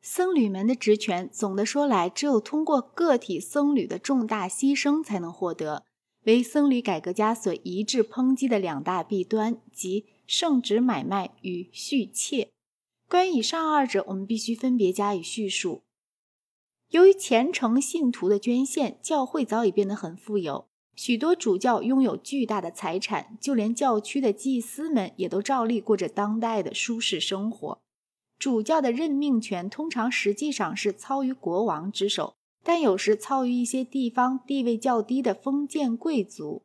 僧侣们的职权，总的说来，只有通过个体僧侣的重大牺牲才能获得，为僧侣改革家所一致抨击的两大弊端，即圣职买卖与续妾。关于以上二者，我们必须分别加以叙述。由于虔诚信徒的捐献，教会早已变得很富有，许多主教拥有巨大的财产，就连教区的祭司们也都照例过着当代的舒适生活。主教的任命权通常实际上是操于国王之手，但有时操于一些地方地位较低的封建贵族。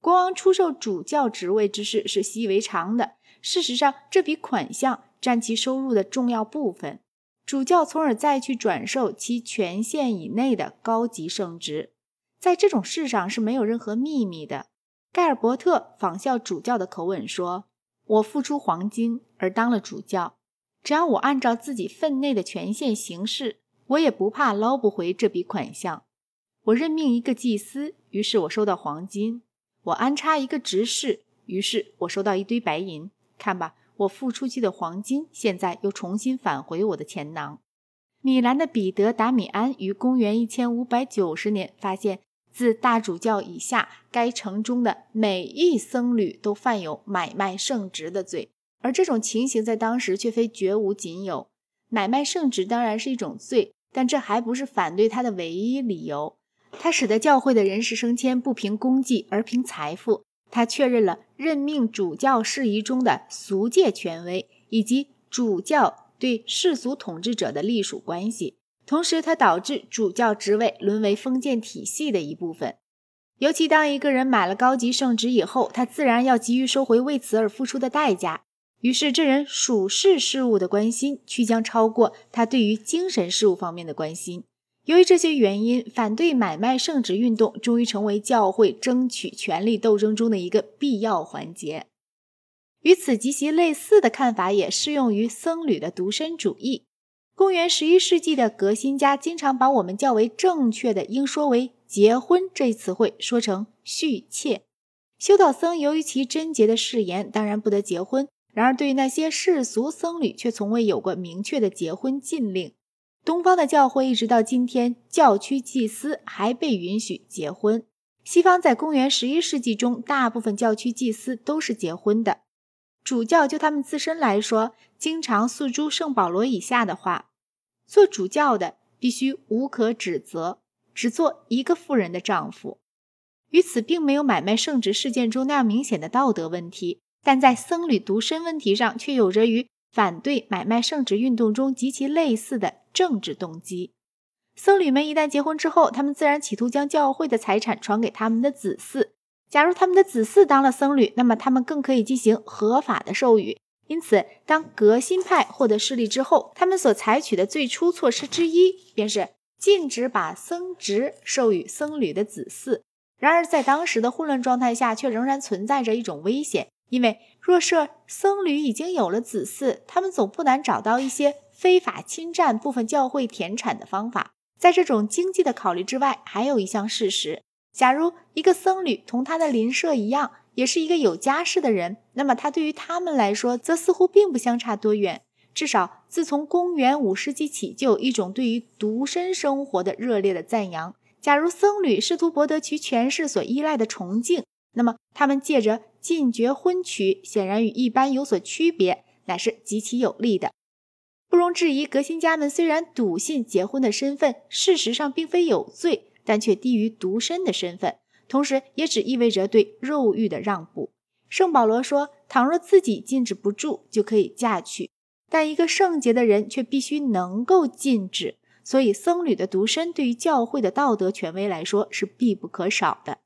国王出售主教职位之事是习以为常的。事实上，这笔款项占其收入的重要部分。主教从而再去转授其权限以内的高级圣职，在这种事上是没有任何秘密的。盖尔伯特仿效主教的口吻说：“我付出黄金而当了主教。”只要我按照自己分内的权限行事，我也不怕捞不回这笔款项。我任命一个祭司，于是我收到黄金；我安插一个执事，于是我收到一堆白银。看吧，我付出去的黄金现在又重新返回我的钱囊。米兰的彼得·达米安于公元一千五百九十年发现，自大主教以下，该城中的每一僧侣都犯有买卖圣职的罪。而这种情形在当时却非绝无仅有。买卖圣旨当然是一种罪，但这还不是反对他的唯一理由。他使得教会的人事升迁不凭功绩而凭财富。他确认了任命主教事宜中的俗界权威，以及主教对世俗统治者的隶属关系。同时，他导致主教职位沦为封建体系的一部分。尤其当一个人买了高级圣职以后，他自然要急于收回为此而付出的代价。于是，这人属世事物的关心，却将超过他对于精神事物方面的关心。由于这些原因，反对买卖圣旨运动终于成为教会争取权力斗争中的一个必要环节。与此极其类似的看法也适用于僧侣的独身主义。公元十一世纪的革新家经常把我们较为正确的应说为“结婚”这一词汇说成“续妾”。修道僧由于其贞洁的誓言，当然不得结婚。然而，对于那些世俗僧侣，却从未有过明确的结婚禁令。东方的教会一直到今天，教区祭司还被允许结婚。西方在公元十一世纪中，大部分教区祭司都是结婚的。主教就他们自身来说，经常诉诸圣保罗以下的话：做主教的必须无可指责，只做一个妇人的丈夫。与此并没有买卖圣职事件中那样明显的道德问题。但在僧侣独身问题上，却有着与反对买卖圣旨运动中极其类似的政治动机。僧侣们一旦结婚之后，他们自然企图将教会的财产传给他们的子嗣。假如他们的子嗣当了僧侣，那么他们更可以进行合法的授予。因此，当革新派获得势力之后，他们所采取的最初措施之一，便是禁止把僧职授予僧侣的子嗣。然而，在当时的混乱状态下，却仍然存在着一种危险。因为若是僧侣已经有了子嗣，他们总不难找到一些非法侵占部分教会田产的方法。在这种经济的考虑之外，还有一项事实：假如一个僧侣同他的邻舍一样，也是一个有家室的人，那么他对于他们来说，则似乎并不相差多远。至少自从公元五世纪起，就有一种对于独身生活的热烈的赞扬。假如僧侣试图博得其权势所依赖的崇敬，那么他们借着禁绝婚娶显然与一般有所区别，乃是极其有利的。不容置疑，革新家们虽然笃信结婚的身份事实上并非有罪，但却低于独身的身份，同时也只意味着对肉欲的让步。圣保罗说：“倘若自己禁止不住，就可以嫁娶；但一个圣洁的人却必须能够禁止。所以，僧侣的独身对于教会的道德权威来说是必不可少的。”